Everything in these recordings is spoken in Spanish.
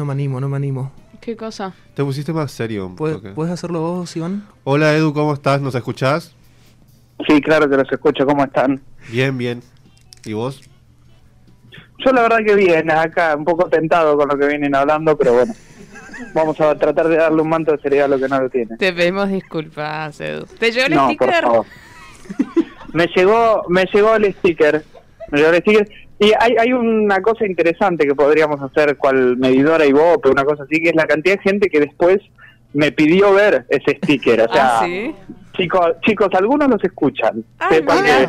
no me animo, no me animo. ¿Qué cosa? Te pusiste más serio un ¿Puedes, toque. ¿puedes hacerlo vos, Iván? Hola Edu, ¿cómo estás? ¿Nos escuchás? Sí, claro que los escucho. ¿Cómo están? Bien, bien. ¿Y vos? Yo la verdad que bien, acá un poco tentado con lo que vienen hablando, pero bueno. Vamos a tratar de darle un manto de seriedad a lo que no lo tiene. Te pedimos disculpas, Edu. ¿Te llegó el No, por sticker? favor. Me llegó, me llegó el sticker. Me llegó el sticker. Y hay, hay una cosa interesante que podríamos hacer cual medidora y Ibope, una cosa así, que es la cantidad de gente que después me pidió ver ese sticker. O sea, Ah, ¿sí? chicos, chicos, algunos los escuchan. Ay, Sepan que-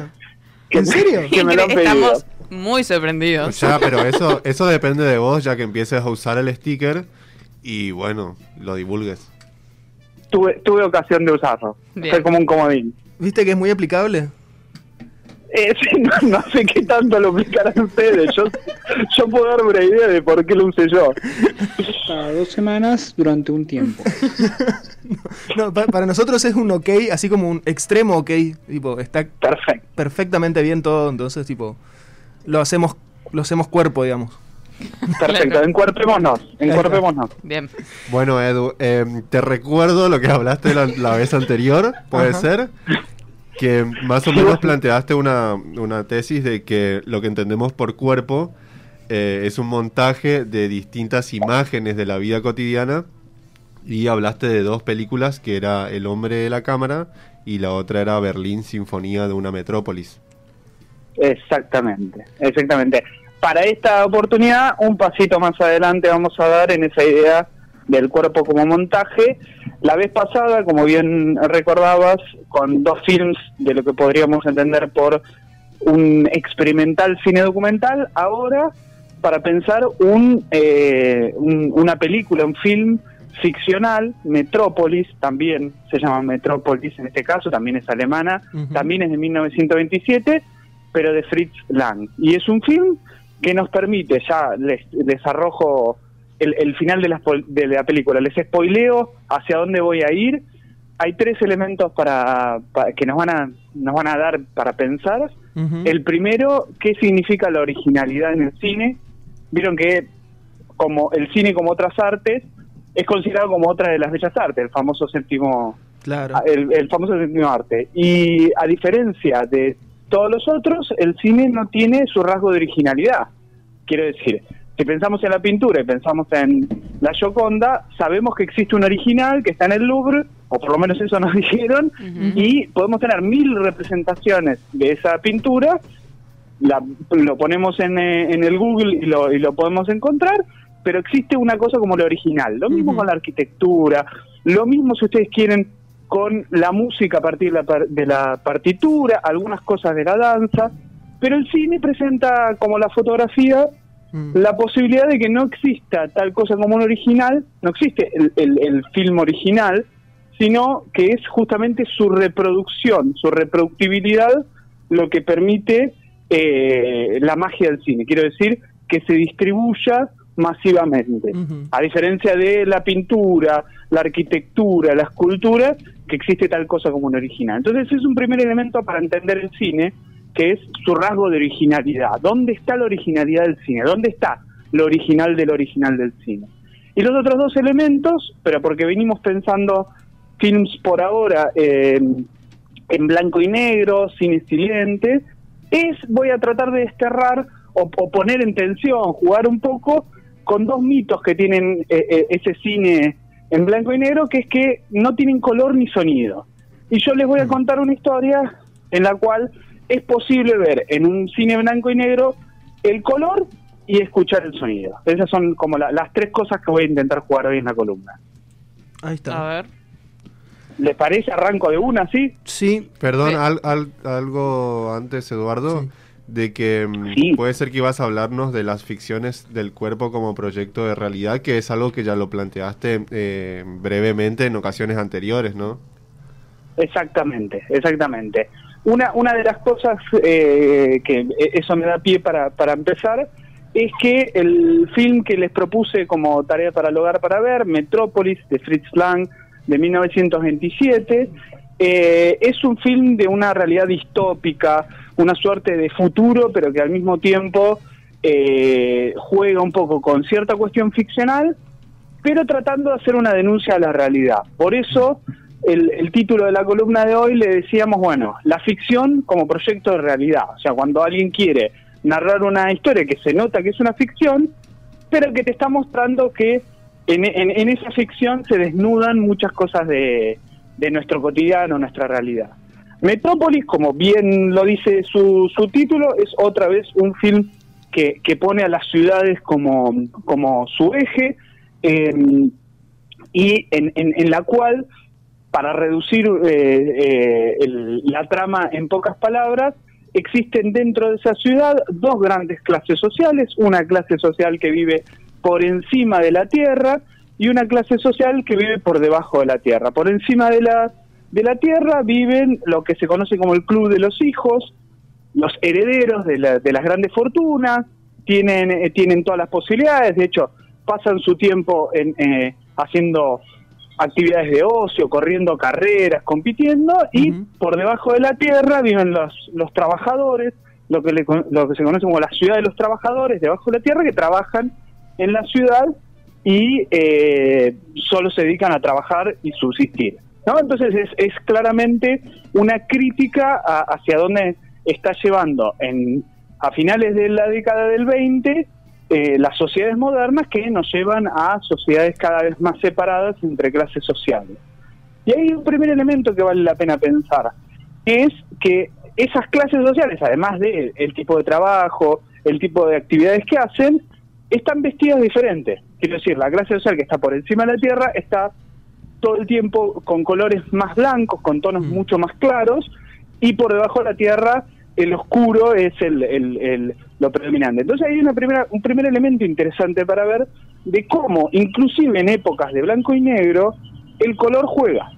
que- ¿En serio? Que me lo han Incre- pedido. Estamos muy sorprendidos. Ya, pero eso, eso depende de vos, ya que empieces a usar el sticker y bueno, lo divulgues. Tuve, tuve ocasión de usarlo. Fue como un comodín. ¿Viste que es muy aplicable? Eh, no, no sé qué tanto lo aplicarán ustedes. Yo, yo puedo darme una idea de por qué lo usé yo. Cada dos semanas durante un tiempo. No, para nosotros es un ok, así como un extremo ok. Tipo, está perfectamente bien todo, entonces, tipo, lo hacemos, lo hacemos cuerpo, digamos. Perfecto. Claro. Encuerpémonos. Encuerpémonos. Bien. Bueno, Edu, eh, te recuerdo lo que hablaste la, la vez anterior, puede Ajá. ser, que más o menos planteaste una, una tesis de que lo que entendemos por cuerpo eh, es un montaje de distintas imágenes de la vida cotidiana y hablaste de dos películas, que era El hombre de la cámara y la otra era Berlín, Sinfonía de una Metrópolis. Exactamente. Exactamente. Para esta oportunidad, un pasito más adelante vamos a dar en esa idea del cuerpo como montaje. La vez pasada, como bien recordabas, con dos films de lo que podríamos entender por un experimental cine documental, ahora para pensar un, eh, un- una película, un film ficcional, Metrópolis, también se llama Metrópolis en este caso, también es alemana, también es de 1927, pero de Fritz Lang. Y es un film que nos permite, ya les, les arrojo el, el final de la, de la película, les spoileo hacia dónde voy a ir. Hay tres elementos para, para- que nos van a nos van a dar para pensar. El primero, ¿qué significa la originalidad en el cine? Vieron que como el cine como otras artes es considerado como otra de las bellas artes, el famoso séptimo Claro. Ah, el, el famoso séptimo arte. Y a diferencia de todos los otros, el cine no tiene su rasgo de originalidad. Quiero decir, si pensamos en la pintura y pensamos en la Gioconda, sabemos que existe un original que está en el Louvre, o por lo menos eso nos dijeron, y podemos tener mil representaciones de esa pintura, la- lo ponemos en, eh, en el Google y lo, y lo podemos encontrar, pero existe una cosa como lo original. Lo mismo con la arquitectura, lo mismo si ustedes quieren con la música a partir de la partitura, algunas cosas de la danza, pero el cine presenta como la fotografía Mm. la posibilidad de que no exista tal cosa como un original, no existe el, el, el film original, sino que es justamente su reproducción, su reproductibilidad, lo que permite eh, la magia del cine. Quiero decir, que se distribuya masivamente. A diferencia de la pintura, la arquitectura, la escultura, que existe tal cosa como un original. Entonces es un primer elemento para entender el cine, que es su rasgo de originalidad. ¿Dónde está la originalidad del cine? ¿Dónde está lo original del original del cine? Y los otros dos elementos, pero porque venimos pensando films por ahora eh, en blanco y negro, cine silente, es voy a tratar de desterrar o, o poner en tensión, jugar un poco con dos mitos que tienen eh, eh, ese cine en blanco y negro, que es que no tienen color ni sonido. Y yo les voy a contar una historia en la cual es posible ver en un cine blanco y negro el color y escuchar el sonido. Esas son como la- las tres cosas que voy a intentar jugar hoy en la columna. Ahí A está. ver. ¿Les parece? Arranco de una, ¿sí? Sí, Perdón, al- al- algo antes, Eduardo, Sí. de que mm, Sí. puede ser que ibas a hablarnos de las ficciones del cuerpo como proyecto de realidad, que es algo que ya lo planteaste eh, brevemente en ocasiones anteriores, ¿no? Exactamente, exactamente. Una, una de las cosas eh, que eso me da pie para, para empezar es que el film que les propuse como tarea para el hogar para ver, Metrópolis, de Fritz Lang, de 1927, eh, es un film de una realidad distópica, una suerte de futuro, pero que al mismo tiempo eh, juega un poco con cierta cuestión ficcional, pero tratando de hacer una denuncia a la realidad. Por eso el, el título de la columna de hoy le decíamos, bueno, la ficción como proyecto de realidad. O sea, cuando alguien quiere narrar una historia que se nota que es una ficción, pero que te está mostrando que en, en- esa ficción se desnudan muchas cosas de, de nuestro cotidiano, nuestra realidad. Metrópolis, como bien lo dice su, su título, es otra vez un film que, que pone a las ciudades como, como su eje eh, y en- en la cual, para reducir eh, eh, el- la trama en pocas palabras, existen dentro de esa ciudad dos grandes clases sociales, una clase social que vive por encima de la tierra y una clase social que vive por debajo de la tierra. Por encima de la, de la tierra viven lo que se conoce como el club de los hijos, los herederos de, la- de las grandes fortunas, tienen, eh, tienen todas las posibilidades, de hecho, pasan su tiempo en, eh, haciendo actividades de ocio, corriendo carreras, compitiendo, y por debajo de la tierra viven los, los trabajadores, lo que, le lo que se conoce como la ciudad de los trabajadores, debajo de la tierra, que trabajan en la ciudad y eh, solo se dedican a trabajar y subsistir. ¿no? Entonces es, es claramente una crítica a- hacia dónde está llevando en, a finales de la década del 20 eh, las sociedades modernas que nos llevan a sociedades cada vez más separadas entre clases sociales. Y hay un primer elemento que vale la pena pensar, es que esas clases sociales, además del el tipo de trabajo, el tipo de actividades que hacen, están vestidas diferentes. Quiero decir, la clase social que está por encima de la Tierra está todo el tiempo con colores más blancos, con tonos Mm. mucho más claros, y por debajo de la Tierra el oscuro es el, el- el- lo predominante. Entonces hay una primera, un primer elemento interesante para ver de cómo, inclusive en épocas de blanco y negro, el color juega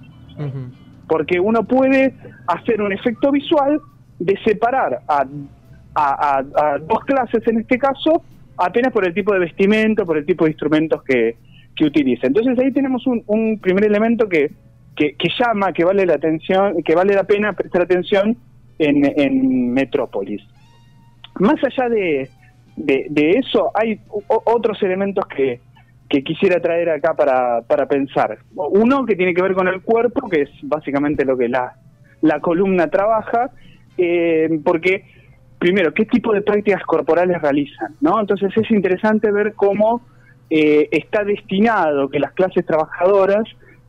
porque uno puede hacer un efecto visual de separar a, a- a- a dos clases en este caso apenas por el tipo de vestimenta, por el tipo de instrumentos que, que utiliza. Entonces ahí tenemos un, un primer elemento que, que, que llama, que vale la atención, que vale la pena prestar atención en, en Metrópolis. Más allá de, de, eso, hay otros elementos que, que quisiera traer acá para, para pensar. Uno que tiene que ver con el cuerpo, que es básicamente lo que la, la columna trabaja, eh, porque, primero, ¿qué tipo de prácticas corporales realizan? ¿no? Entonces es interesante ver cómo eh, está destinado que las clases trabajadoras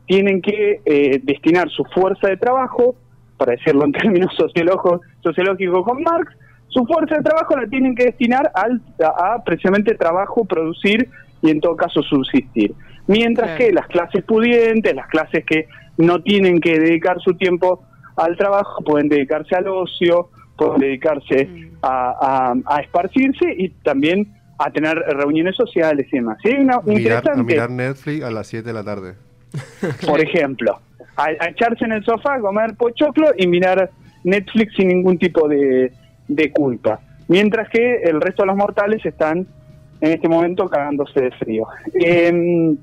tienen que eh, destinar su fuerza de trabajo, para decirlo en términos sociológicos con Marx, su fuerza de trabajo la tienen que destinar al, a, a precisamente trabajo, producir y en todo caso subsistir. Mientras que las clases pudientes, las clases que no tienen que dedicar su tiempo al trabajo, pueden dedicarse al ocio, pueden dedicarse Mm. a, a- a esparcirse y también a tener reuniones sociales y demás. Hay una Mirar, a interesante, mirar Netflix a las 7 de la tarde. por ejemplo, a, a echarse en el sofá, comer pochoclo y mirar Netflix sin ningún tipo de, de culpa. Mientras que el resto de los mortales están en este momento cagándose de frío. Em,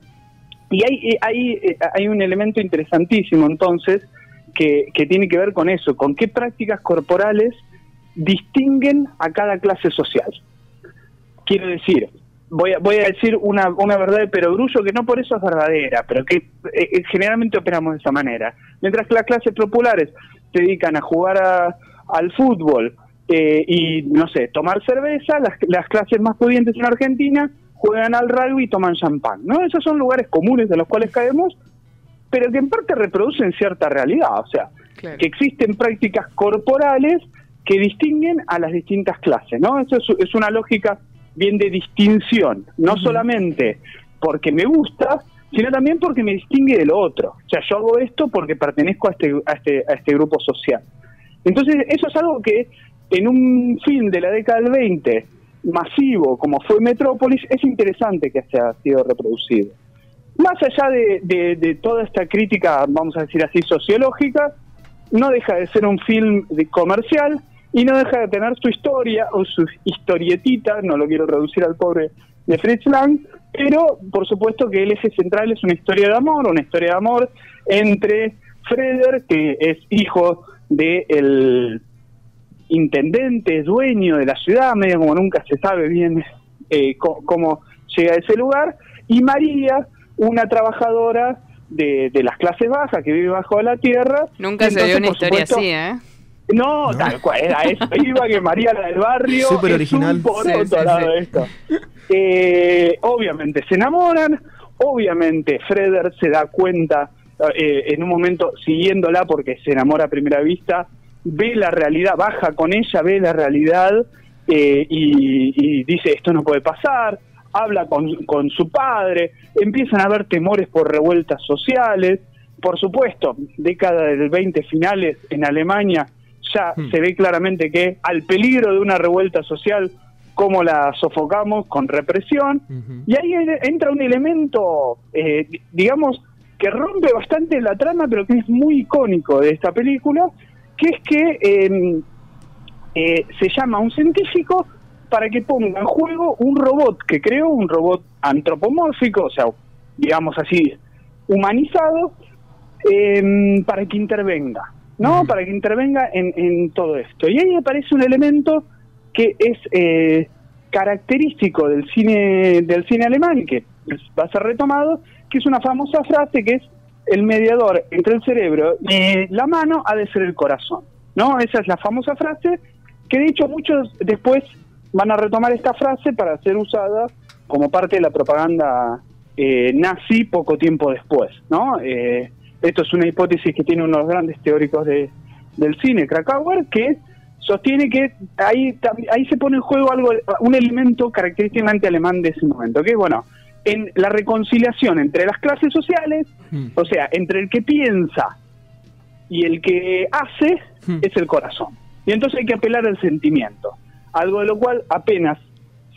y hay, hay, hay un elemento interesantísimo entonces que, que tiene que ver con eso, con qué prácticas corporales distinguen a cada clase social. Quiero decir, voy a, voy a decir una, una verdad de perogrullo que no por eso es verdadera, pero que eh, eh, generalmente operamos de esa manera. Mientras que las clases populares se dedican a jugar al fútbol eh, y, no sé, tomar cerveza, las, las clases más pudientes en Argentina juegan al rugby y toman champán. ¿no? Esos son lugares comunes de los cuales caemos, pero que en parte reproducen cierta realidad. O sea, Claro. que existen prácticas corporales que distinguen a las distintas clases, ¿no? Eso es, es una lógica bien de distinción, no solamente porque me gusta, sino también porque me distingue de lo otro. O sea, yo hago esto porque pertenezco a este, a este, a este grupo social. Entonces, eso es algo que en un film de la década del 20 masivo como fue Metrópolis, es interesante que haya sido reproducido. Más allá de, toda esta crítica, vamos a decir así, sociológica, no deja de ser un film de- comercial y no deja de tener su historia o su historietita, no lo quiero reducir al pobre de Fritz Lang, pero por supuesto que el eje central es una historia de amor, una historia de amor entre Freder, que es hijo de intendente, dueño de la ciudad, medio como nunca se sabe bien eh, cómo llega a ese lugar, y María, una trabajadora de, de las clases bajas que vive bajo la tierra. Nunca Y se vio entonces, una historia supuesto, así, ¿eh? no, tal cual, era eso. Iba que María la del barrio. Súper es original. un poroto Sí, sí, al lado sí. de esto. Eh, obviamente se enamoran. Obviamente Freder se da cuenta eh, en un momento siguiéndola porque se enamora a primera vista. Ve la realidad, baja con ella, ve la realidad eh, y, y dice: Esto no puede pasar. Habla con, con su padre. Empiezan a haber temores por revueltas sociales. Por supuesto, década del 20 finales en Alemania ya Hmm. se ve claramente que al peligro de una revuelta social, ¿cómo la sofocamos? Con represión. Y ahí en- entra un elemento, eh, di- digamos, que rompe bastante la trama, pero que es muy icónico de esta película, que es que eh, eh, se llama a un científico para que ponga en juego un robot que creó, un robot antropomórfico, o sea, digamos así, humanizado, eh, para que intervenga, ¿no? Para que intervenga en, en todo esto. Y ahí aparece un elemento que es eh, característico del cine del cine alemán y que va a ser retomado, que es una famosa frase que es el mediador entre el cerebro y la mano ha de ser el corazón, ¿no? Esa es la famosa frase que de hecho muchos después van a retomar esta frase para ser usada como parte de la propaganda eh, nazi poco tiempo después, ¿no? Eh, esto es una hipótesis que tiene uno de los grandes teóricos de, del cine, Krakauer, que sostiene que ahí, ahí se pone en juego algo, un elemento característicamente alemán de ese momento, que bueno, en la reconciliación entre las clases sociales, Mm. o sea, entre el que piensa y el que hace, Hmm. es el corazón. Y entonces hay que apelar al sentimiento, algo de lo cual apenas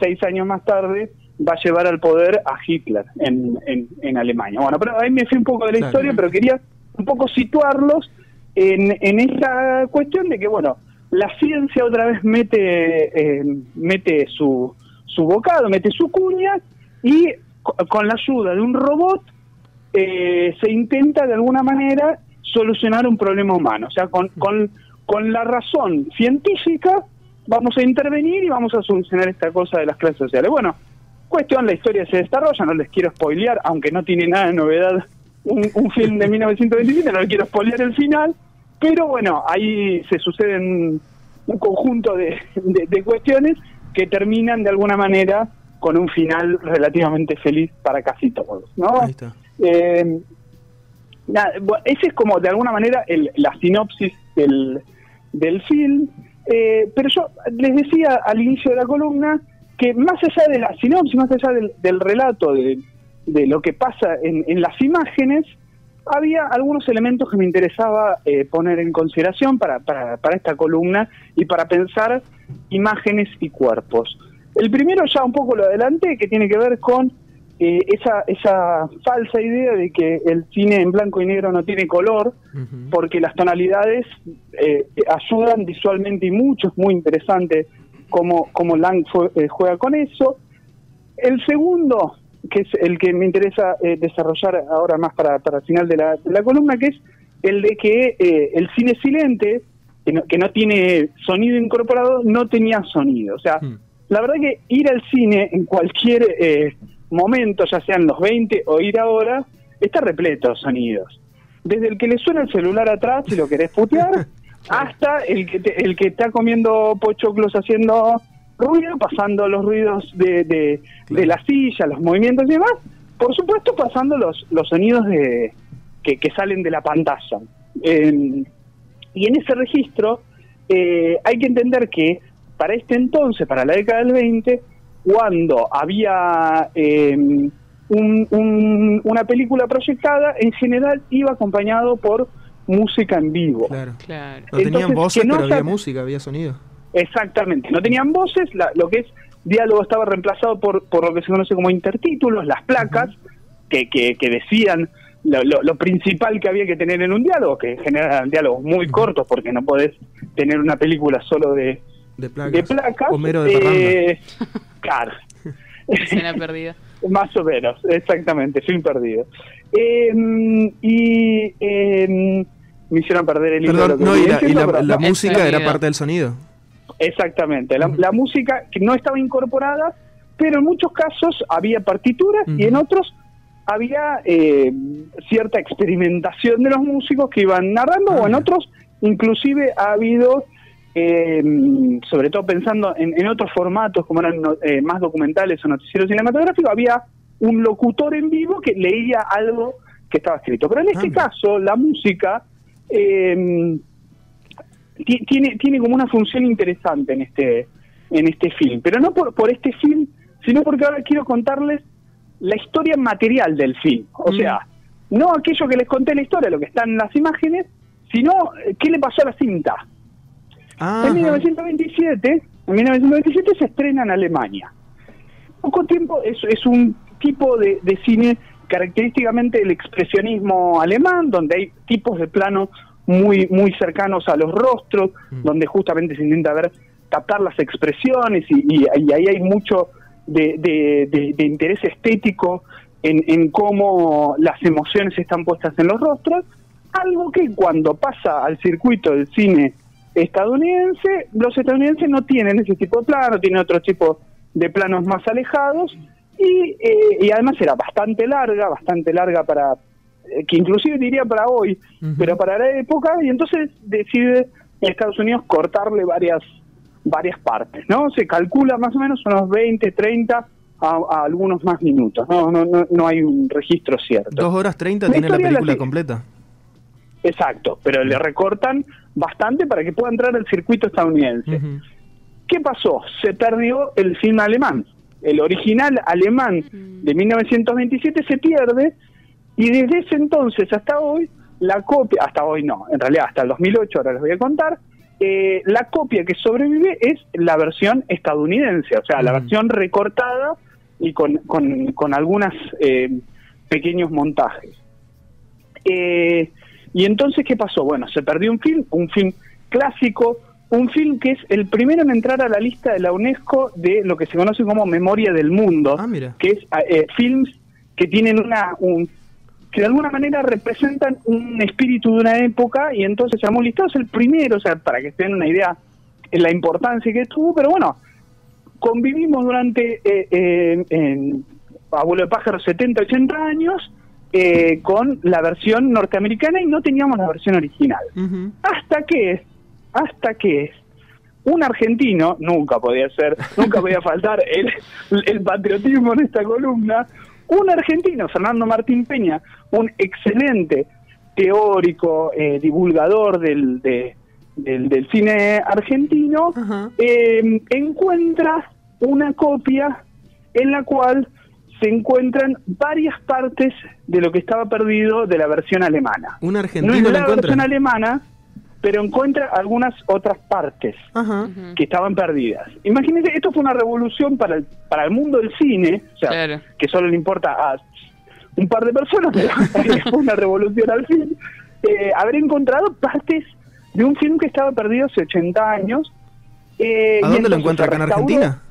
seis años más tarde va a llevar al poder a Hitler en, en, en Alemania. Bueno, pero ahí me fui un poco de la Claro. historia, pero quería un poco situarlos en, en esa cuestión de que, bueno, la ciencia otra vez mete, eh, mete su, su bocado, mete su cuña y con la ayuda de un robot eh, se intenta de alguna manera solucionar un problema humano. O sea, con, con, con la razón científica vamos a intervenir y vamos a solucionar esta cosa de las clases sociales. Bueno, cuestión, la historia se desarrolla, no les quiero spoilear, aunque no tiene nada de novedad un, film de 1927, no les quiero spoilear el final, pero bueno, ahí se suceden un conjunto de- de cuestiones que terminan de alguna manera con un final relativamente feliz para casi todos, ¿no? Ahí está. Eh, nada, ese es como de alguna manera el- la sinopsis del, del film. Eh, pero yo les decía al inicio de la columna que más allá de la sinopsis, más allá del, del relato de, de lo que pasa en, en las imágenes, había algunos elementos que me interesaba eh, poner en consideración para, para, para esta columna y para pensar imágenes y cuerpos. El primero ya un poco lo adelanté, que tiene que ver con eh, esa, esa falsa idea de que el cine en blanco y negro no tiene color, porque las tonalidades eh, ayudan visualmente y mucho, es muy interesante cómo, cómo Lang fue- eh, juega con eso. El segundo, que es el que me interesa eh, desarrollar ahora más para, para el final de la, de la columna, que es el de que eh, el cine silente, que no, que no tiene sonido incorporado, no tenía sonido. O sea, Mm. La verdad que ir al cine en cualquier eh, momento, ya sean los 20 o ir ahora, está repleto de sonidos. Desde el que le suena el celular atrás y lo querés putear, hasta el que, te- el que está comiendo pochoclos haciendo ruido, pasando los ruidos de, de, de la silla, los movimientos y demás. Por supuesto, pasando los, los sonidos de, que, que salen de la pantalla. Eh, y en ese registro eh, hay que entender que para este entonces, para la década del 20, cuando había eh, un- un- una película proyectada, en general iba acompañado por música en vivo. Claro. Claro. No tenían Entonces, voces, no pero había música, había sonido. Exactamente, no tenían voces, la- lo que es diálogo estaba reemplazado por, por lo que se conoce como intertítulos, las placas que, que, que decían lo, lo- lo principal que había que tener en un diálogo, que en general eran diálogos muy cortos porque no podés tener una película solo de, De placas. de placas. Homero de eh, claro. Escena perdida. Más o menos, exactamente, film perdido. Eh, y eh, me hicieron perder el Perdón, no, y la, y música era parte del sonido. Exactamente, la, la música que no estaba incorporada, pero en muchos casos había partituras y en otros había eh, cierta experimentación de los músicos que iban narrando, Ah, o en otros inclusive ha habido, eh, sobre todo pensando en, en otros formatos como eran eh, más documentales o noticieros cinematográficos, había un locutor en vivo que leía algo que estaba escrito. Pero en este Ah, caso, la música... eh, ti- tiene tiene como una función interesante en este en este film pero no por por este film sino porque ahora quiero contarles la historia material del film o Mm. sea no aquello que les conté en la historia lo que está en las imágenes sino eh, qué le pasó a la cinta Ajá. en 1927 en 1927 se estrena en Alemania poco tiempo es, es un tipo de, de cine característicamente el expresionismo alemán, donde hay tipos de plano muy, muy cercanos a los rostros, Mm. donde justamente se intenta ver, captar las expresiones y, y- y ahí hay mucho de, de- de- de interés estético en, en cómo las emociones están puestas en los rostros, algo que cuando pasa al circuito del cine estadounidense, los estadounidenses no tienen ese tipo de plano, tienen otro tipo de planos más alejados y, eh, y además era bastante larga, bastante larga para, eh, que inclusive diría para hoy, pero para la época, y entonces decide Estados Unidos cortarle varias varias partes, ¿no? Se calcula más o menos unos 20, 30 a, a algunos más minutos, no, no, no, no hay un registro cierto. Dos horas treinta tiene la película completa. Exacto, pero le recortan bastante para que pueda entrar al circuito estadounidense. ¿Qué pasó? Se perdió el film alemán. El original alemán de 1927 se pierde y desde ese entonces hasta hoy, la copia, hasta hoy no, en realidad hasta el 2008, ahora les voy a contar, eh, la copia que sobrevive es la versión estadounidense, o sea, la versión recortada y con, con, con algunos pequeños montajes. Eh, y entonces, ¿qué pasó? Bueno, se perdió un film, un film clásico, un film que es el primero en entrar a la lista de la UNESCO de lo que se conoce como Memoria del Mundo, Ah, que es eh, films que tienen una un, que de alguna manera representan un espíritu de una época y entonces se llamó listado, es el primero, o sea, para que den una idea de la importancia que tuvo, pero bueno, convivimos durante, eh, eh, en Abuelo de Pájaro, 70, 80 años eh, con la versión norteamericana y no teníamos la versión original. Hasta que, hasta que un argentino, nunca podía ser, nunca podía faltar el, el patriotismo en esta columna, un argentino, Fernando Martín Peña, un excelente teórico, eh, divulgador del, de- del, del cine argentino, eh, encuentra una copia en la cual se encuentran varias partes de lo que estaba perdido de la versión alemana. Un No argentino es la versión alemana, pero encuentra algunas otras partes Ajá. Que estaban perdidas. Imagínense, esto fue una revolución para el, para el mundo del cine, o sea, Claro. que solo le importa a un par de personas, pero fue una revolución al fin, eh, haber encontrado partes de un film que estaba perdido hace 80 años. eh, ¿A dónde lo encuentra acá en. Argentina?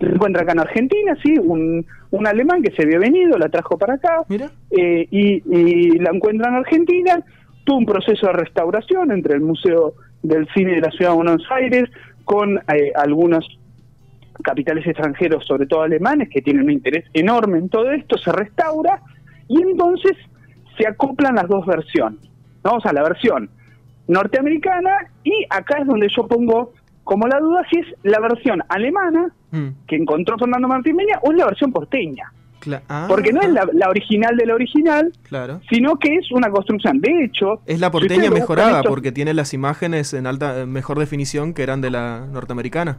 Lo encuentra acá en Argentina, sí, un, un alemán que se había venido, la trajo para acá, eh, y, y la encuentra en Argentina. Tuvo un proceso de restauración entre el Museo del Cine de la Ciudad de Buenos Aires con eh, algunos capitales extranjeros, sobre todo alemanes, que tienen un interés enorme en todo esto, se restaura y entonces se acoplan las dos versiones, ¿no? O sea, la versión norteamericana y acá es donde yo pongo como la duda si es la versión alemana Mm, que encontró Fernando Martín Peña o es la versión porteña. cla- ah, Porque no es la, la original de la original, Claro. sino que es una construcción. De hecho, Es la porteña mejorada porque tiene las imágenes en alta en mejor definición que eran de la norteamericana.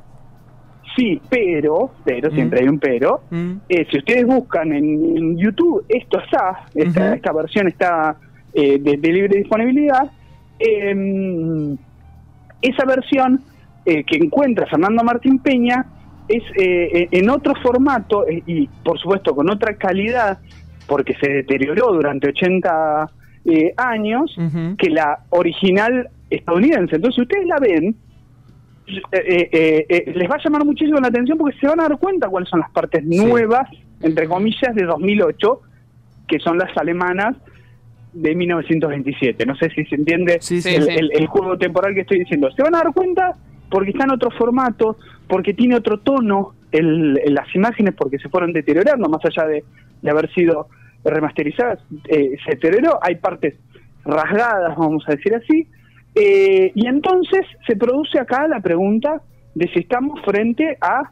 Sí, pero, pero, Mm. siempre hay un pero. Mm, Eh, si ustedes buscan en, en YouTube, esto está, esta, versión está eh, de, de libre disponibilidad. eh, esa versión eh, que encuentra Fernando Martín Peña es eh, en otro formato eh, y, por supuesto, con otra calidad, porque se deterioró durante 80 eh, años, que la original estadounidense. Entonces, si ustedes la ven, eh, eh, eh, les va a llamar muchísimo la atención porque se van a dar cuenta cuáles son las partes nuevas, entre comillas, de 2008, que son las alemanas de 1927. No sé si se entiende Sí, sí. el, el- el juego temporal que estoy diciendo. Se van a dar cuenta porque está en otro formato, porque tiene otro tono el, las imágenes, porque se fueron deteriorando, más allá de, de haber sido remasterizadas, eh, se deterioró, hay partes rasgadas, vamos a decir así, eh, y entonces se produce acá la pregunta de si estamos frente a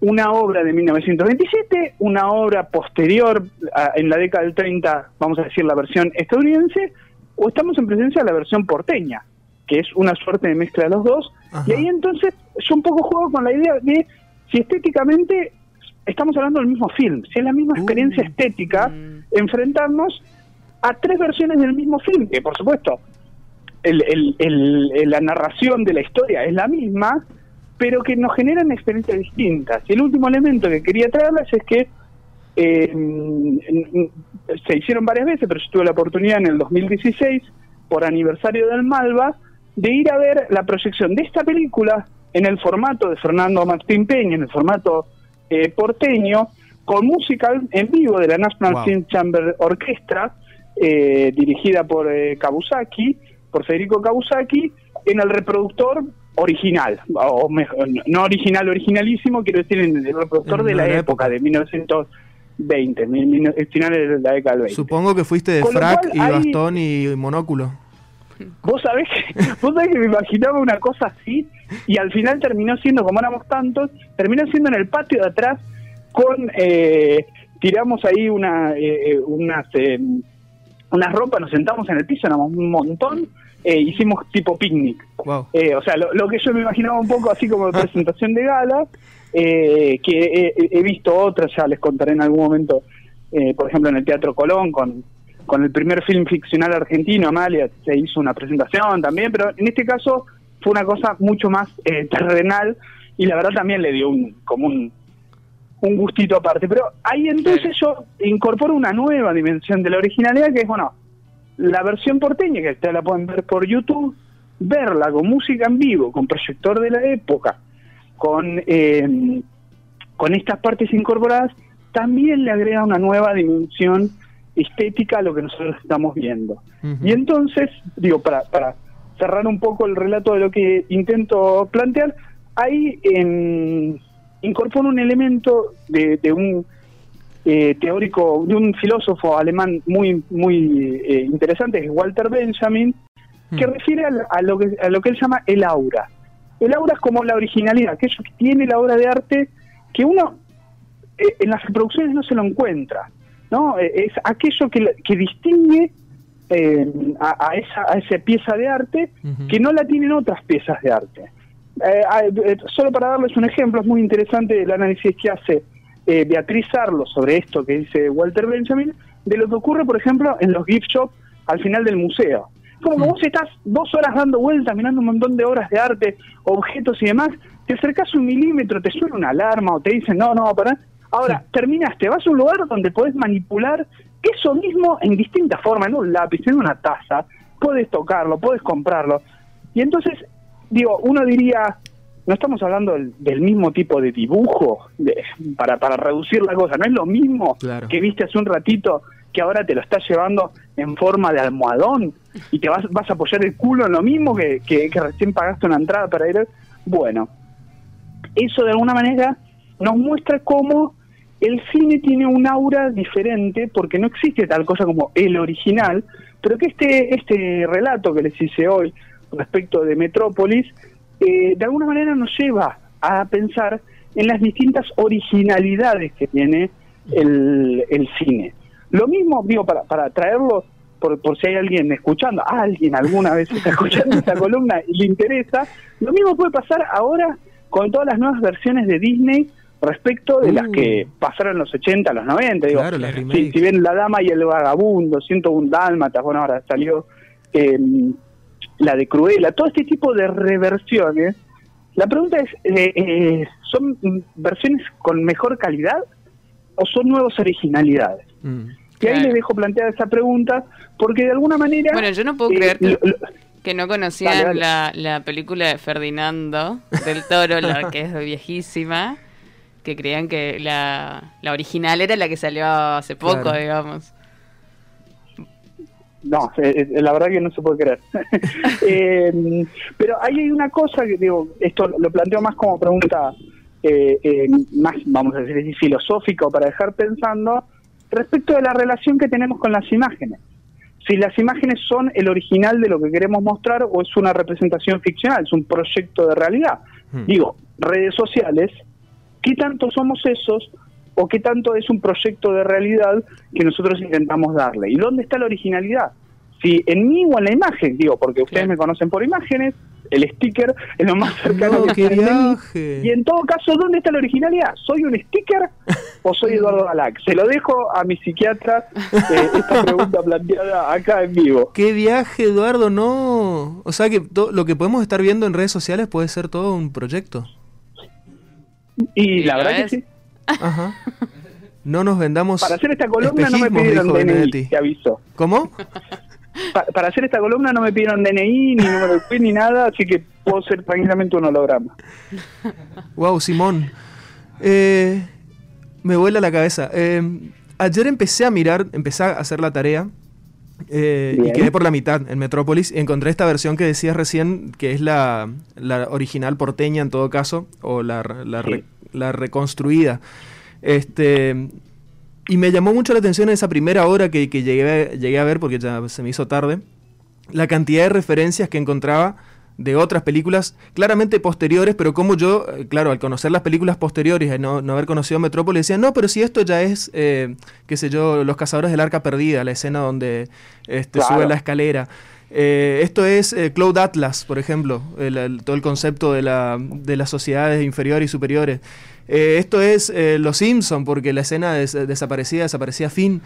una obra de 1927, una obra posterior a- en la década del 30, vamos a decir la versión estadounidense, o estamos en presencia de la versión porteña, que es una suerte de mezcla de los dos. Ajá. Y ahí entonces yo un poco juego con la idea de si estéticamente estamos hablando del mismo film, si es la misma Uh. experiencia estética, Mm. enfrentarnos a tres versiones del mismo film, que por supuesto el- el- el- el- la narración de la historia es la misma, pero que nos generan experiencias distintas. Y el último elemento que quería traerles es que eh, se hicieron varias veces, pero yo tuve la oportunidad en el 2016, por aniversario del Malva, de ir a ver la proyección de esta película en el formato de Fernando Martín Peña, en el formato eh, porteño, con música en vivo de la National Wow. Film Chamber Orchestra, eh, dirigida por eh, Kabusaki, por Federico Kabusaki, en el reproductor original, o mejor, no original, originalísimo, quiero decir, en el reproductor En de la época, época. de 1920, mil- mil- finales de la década del 20. Supongo que fuiste de Con frac cual, y bastón y monóculo. Vos sabés, que, vos sabés que me imaginaba una cosa así y al final terminó siendo, como éramos tantos, terminó siendo en el patio de atrás con, eh, tiramos ahí una, eh, eh, unas, eh, unas ropas, nos sentamos en el piso, éramos un montón, eh, hicimos tipo picnic. Wow. Eh, o sea, lo, lo que yo me imaginaba un poco así como presentación de gala, eh, que he, he visto otras, ya les contaré en algún momento, por ejemplo en el Teatro Colón, con, con el primer film ficcional argentino, Amalia, se hizo una presentación también, pero en este caso fue una cosa mucho más eh, terrenal y la verdad también le dio un, como un, un gustito aparte. Pero ahí entonces yo incorporo una nueva dimensión de la originalidad, que es, bueno, la versión porteña, que ustedes la pueden ver por YouTube, verla con música en vivo, con proyector de la época, con, eh, con estas partes incorporadas, también le agrega una nueva dimensión estética a lo que nosotros estamos viendo. Y entonces, digo, para, para cerrar un poco el relato de lo que intento plantear, ahí en, incorporo un elemento de, de un eh, teórico, de un filósofo alemán muy, muy eh, interesante, que es Walter Benjamin, que Mm. refiere a, a lo que, a lo que él llama el aura. El aura es como la originalidad, aquello que tiene la obra de arte que uno eh, en las reproducciones no se lo encuentra, ¿no? Eh, es aquello que, que distingue eh, a, a esa, a esa pieza de arte que no la tienen otras piezas de arte. Eh, ah, eh, solo para darles un ejemplo, es muy interesante el análisis que hace eh, Beatriz Arlo sobre esto que dice Walter Benjamin, de lo que ocurre, por ejemplo, en los gift shops al final del museo. Como que Mm. vos estás dos horas dando vueltas, mirando un montón de obras de arte, objetos y demás, te acercás un milímetro, te suena una alarma o te dicen, no, no, para. Ahora, terminaste, vas a un lugar donde podés manipular eso mismo en distintas formas, en un lápiz, en una taza, podés tocarlo, podés comprarlo. Y entonces, digo, uno diría, no estamos hablando del, del mismo tipo de dibujo de- para, para reducir la cosa, no es lo mismo Claro. que viste hace un ratito que ahora te lo estás llevando en forma de almohadón y te vas, vas a apoyar el culo en lo mismo que, que, que recién pagaste una entrada para ir. Bueno, eso de alguna manera nos muestra cómo el cine tiene un aura diferente porque no existe tal cosa como el original, pero que este, este relato que les hice hoy respecto de Metrópolis, eh, de alguna manera nos lleva a pensar en las distintas originalidades que tiene el, el cine. Lo mismo, digo, para, para traerlo, por, por si hay alguien escuchando, alguien alguna vez está escuchando esta columna y le interesa, lo mismo puede pasar ahora con todas las nuevas versiones de Disney respecto de las que pasaron en los 80, los 90. Digo, Claro, las si, si bien La Dama y el Vagabundo, 101 Dálmatas, bueno, ahora salió eh, la de Cruella, todo este tipo de reversiones. La pregunta es, eh, eh, ¿son mm, versiones con mejor calidad o son nuevas originalidades? Mm. Y ahí les dejo planteada esa pregunta, porque de alguna manera... Bueno, yo no puedo eh, creer que, lo- lo- que no conocían Dale, dale. La, la película de Ferdinando del Toro, la que es viejísima, que creían que la, la original era la que salió hace poco, Claro. digamos. no, eh, eh, la verdad que no se puede creer. Eh, pero ahí hay una cosa que digo, esto lo planteo más como pregunta, eh, eh, más, vamos a decir, así, filosófica o para dejar pensando, respecto de la relación que tenemos con las imágenes. Si las imágenes son el original de lo que queremos mostrar o es una representación ficcional, es un proyecto de realidad. Hmm. Digo, redes sociales, ¿qué tanto somos esos o qué tanto es un proyecto de realidad que nosotros intentamos darle? ¿Y dónde está la originalidad? Si en mí o en la imagen, digo, porque ustedes Claro. me conocen por imágenes, el sticker es lo más cercano No, que viaje. Y en todo caso, ¿dónde está la originalidad? ¿Soy un sticker o soy Eduardo Galac? Se lo dejo a mi psiquiatra eh, esta pregunta planteada acá en vivo. ¿Qué viaje, Eduardo? No. O sea que lo que podemos estar viendo en redes sociales puede ser todo un proyecto. Y la ¿Lo verdad que ves? sí. Ajá. No nos vendamos. Para hacer esta columna no me pidieron DNI, te aviso. ¿Cómo? Pa- para hacer esta columna no me pidieron DNI, ni número de PIN, ni nada, así que puedo ser tranquilamente un holograma. Wow, Simón. Eh, me vuela la cabeza. Eh, ayer empecé a mirar, empecé a hacer la tarea eh, y quedé por la mitad en Metrópolis y encontré esta versión que decías recién, que es la, la original porteña en todo caso, o la, la, Sí. re- la reconstruida. Este, y me llamó mucho la atención en esa primera hora que, que llegué, llegué a ver, porque ya se me hizo tarde, la cantidad de referencias que encontraba de otras películas claramente posteriores, pero como yo, eh, claro, al conocer las películas posteriores y no, no haber conocido Metrópolis, decía, no, pero si esto ya es, eh, qué sé yo, Los Cazadores del Arca Perdida, la escena donde este, Claro. sube la escalera. Eh, esto es eh, Cloud Atlas, por ejemplo, el- el- todo el concepto de, la, de las sociedades inferiores y superiores. Eh, esto es eh, Los Simpson, porque la escena des- desaparecida, desaparecía Finn.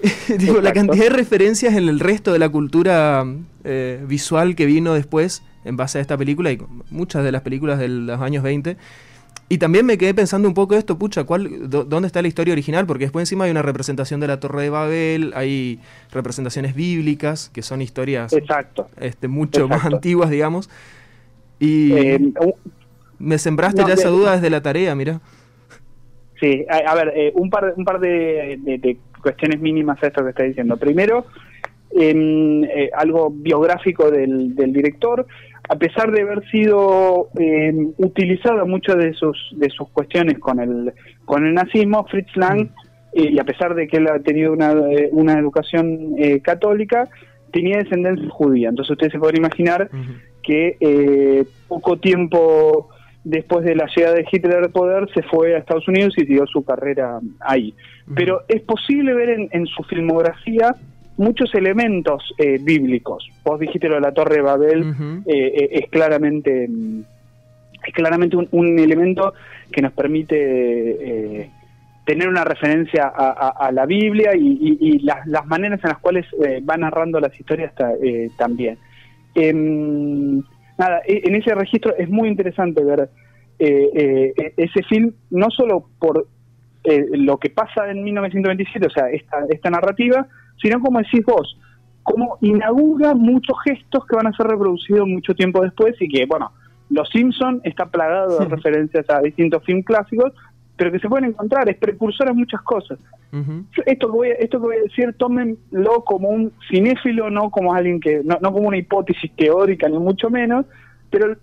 Digo, la cantidad de referencias en el resto de la cultura eh, visual que vino después en base a esta película y muchas de las películas de los años 20. Y también me quedé pensando un poco esto, pucha, ¿cuál, do- ¿dónde está la historia original? Porque después encima hay una representación de la Torre de Babel, hay representaciones bíblicas, que son historias Exacto. este, mucho más antiguas, digamos. Y Eh, me sembraste no, ya esa duda desde la tarea, mira. Sí, a, a ver, eh, un par, un par de, de- de cuestiones mínimas a esto que está diciendo. Primero, em, eh, algo biográfico del, del director. A pesar de haber sido em, utilizada muchas de sus, de sus cuestiones con el, con el nazismo, Fritz Lang, eh, y a pesar de que él ha tenido una, eh, una educación eh, católica, tenía descendencia judía. Entonces ustedes se pueden imaginar que eh, poco tiempo después de la llegada de Hitler al poder se fue a Estados Unidos y siguió su carrera ahí. Pero es posible ver en, en su filmografía muchos elementos eh, bíblicos. Vos dijiste lo de la Torre de Babel, eh, eh, es claramente es claramente un, un elemento que nos permite eh, tener una referencia a, a- a la Biblia y, y- y las, las maneras en las cuales eh, va narrando las historias eh, también. Em, nada, e- en ese registro es muy interesante ver eh, eh, e- ese film, no solo por eh, lo que pasa en 1927, o sea, esta, esta narrativa, sino como decís vos, cómo inaugura muchos gestos que van a ser reproducidos mucho tiempo después y que, bueno, Los Simpson está plagado de referencias a distintos films clásicos, pero que se pueden encontrar, es precursor a muchas cosas. Yo Esto que voy a, esto que voy a decir, tómenlo como un cinéfilo, no como alguien que, no, no como una hipótesis teórica, ni mucho menos, pero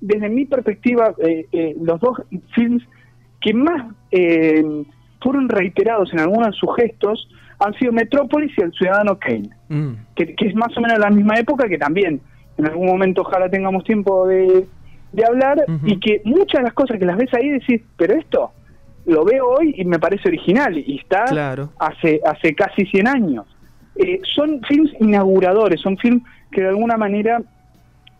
desde mi perspectiva, eh, eh, los dos films que más eh, fueron reiterados en algunos de sus gestos han sido Metrópolis y El Ciudadano Kane Mm. que, que es más o menos la misma época, que también en algún momento ojalá tengamos tiempo de, de hablar, y que muchas de las cosas que las ves ahí decís, pero esto lo veo hoy y me parece original, y está Claro. hace, hace casi 100 años. Eh, son films inauguradores, son films que de alguna manera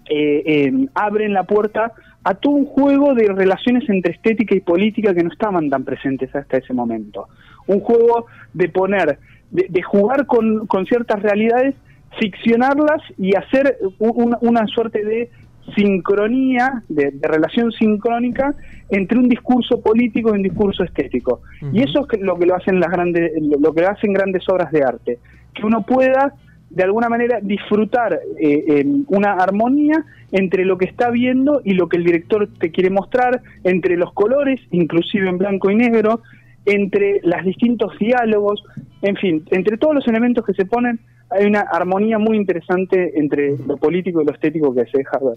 eh, eh, abren la puerta a todo un juego de relaciones entre estética y política que no estaban tan presentes hasta ese momento. Un juego de poner, de, de jugar con, con ciertas realidades, ficcionarlas y hacer u- una, suerte de sincronía, de, de relación sincrónica entre un discurso político y un discurso estético. Y eso es lo que lo hacen las grandes, lo que hacen grandes obras de arte, que uno pueda de alguna manera disfrutar eh, una armonía entre lo que está viendo y lo que el director te quiere mostrar, entre los colores, inclusive en blanco y negro, entre los distintos diálogos, En fin, entre todos los elementos que se ponen, hay una armonía muy interesante entre lo político y lo estético que se deja ver.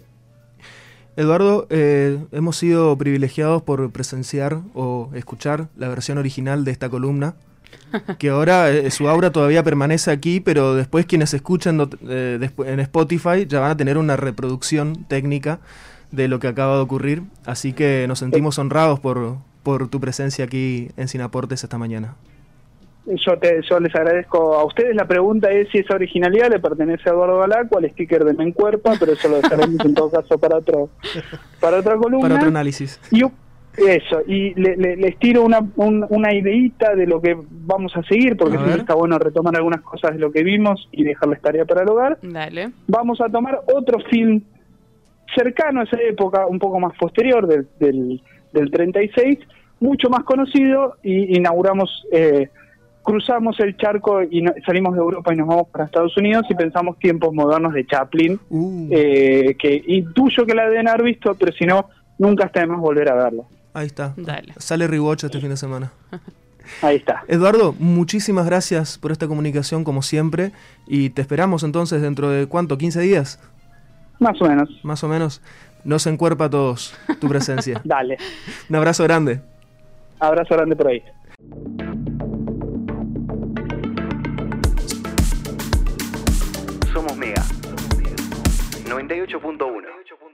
Eduardo, eh, hemos sido privilegiados por presenciar o escuchar la versión original de esta columna, que ahora eh, su aura todavía permanece aquí, pero después quienes escuchan eh, en Spotify ya van a tener una reproducción técnica de lo que acaba de ocurrir, así que nos sentimos honrados por, por tu presencia aquí en Sin Aportes esta mañana. Yo, te, yo les agradezco a ustedes. La pregunta es si esa originalidad le pertenece a Eduardo Galac o al sticker de Mencuerpa, pero eso lo dejaremos en todo caso para otro para otra columna. Para otro análisis. Y eso, y le- le- les tiro una, un- una ideita de lo que vamos a seguir, porque A siempre está bueno retomar algunas cosas de lo que vimos y dejarles tarea para el hogar. Dale. Vamos a tomar otro film cercano a esa época, un poco más posterior del, del, del 36, mucho más conocido, y inauguramos, eh, cruzamos el charco y no- salimos de Europa y nos vamos para Estados Unidos y pensamos tiempos modernos de Chaplin, Uh, eh, que intuyo que la deben haber visto, pero si no, nunca está de más volver a verla. ahí está. Dale. Sale Rewatch este fin de semana. Ahí está. Eduardo, muchísimas gracias por esta comunicación como siempre y te esperamos entonces dentro de cuánto, 15 días, Más o menos. más o menos. Nos encuerpa a todos tu presencia. Dale. Un abrazo grande. Abrazo grande por ahí. 98.1.